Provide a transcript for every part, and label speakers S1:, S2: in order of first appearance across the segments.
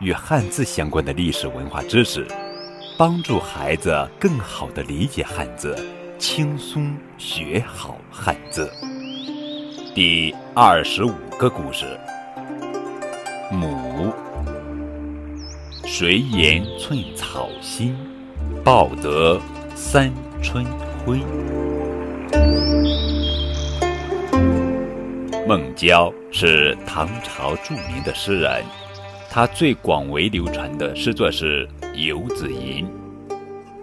S1: 与汉字相关的历史文化知识，帮助孩子更好地理解汉字，轻松学好汉字。第二十五个故事：母。谁言寸草心，报得三春晖。孟郊是唐朝著名的诗人，他最广为流传的诗作是《游子吟》。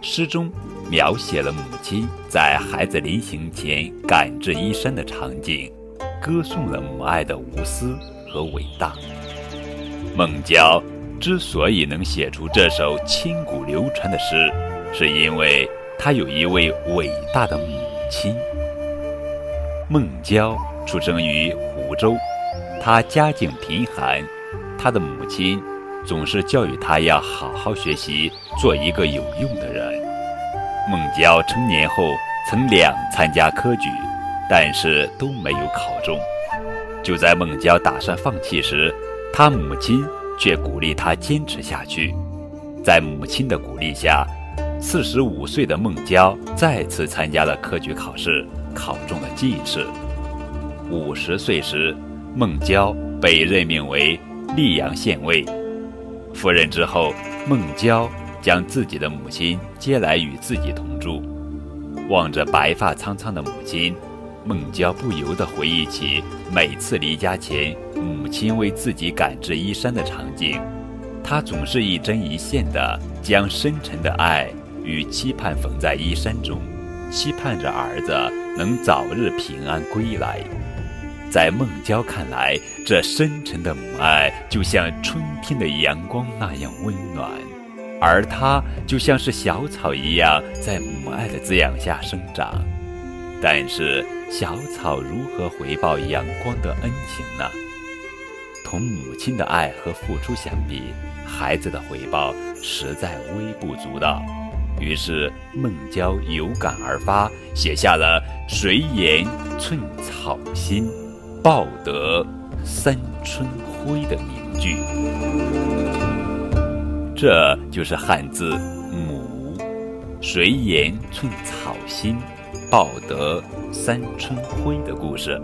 S1: 诗中描写了母亲在孩子临行前赶制衣衫的场景。歌颂了母爱的无私和伟大。孟郊之所以能写出这首千古流传的诗，是因为他有一位伟大的母亲。孟郊出生于湖州，他家境贫寒，他的母亲总是教育他要好好学习，做一个有用的人。孟郊成年后曾两参加科举。但是都没有考中。就在孟郊打算放弃时，他母亲却鼓励他坚持下去。在母亲的鼓励下，四十五岁的孟郊再次参加了科举考试，考中了进士。五十岁时，孟郊被任命为溧阳县尉。赴任之后，孟郊将自己的母亲接来与自己同住，望着白发苍苍的母亲。孟郊不由得回忆起每次离家前母亲为自己赶制衣衫的场景，他总是一针一线地将深沉的爱与期盼缝在衣衫中，期盼着儿子能早日平安归来。在孟郊看来，这深沉的母爱就像春天的阳光那样温暖，而他就像是小草一样，在母爱的滋养下生长。但是，小草如何回报阳光的恩情呢？同母亲的爱和付出相比，孩子的回报实在微不足道。于是，孟郊有感而发，写下了“谁言寸草心，报得三春晖”的名句。这就是汉字“母”，“谁言寸草心”。报得三春晖的故事。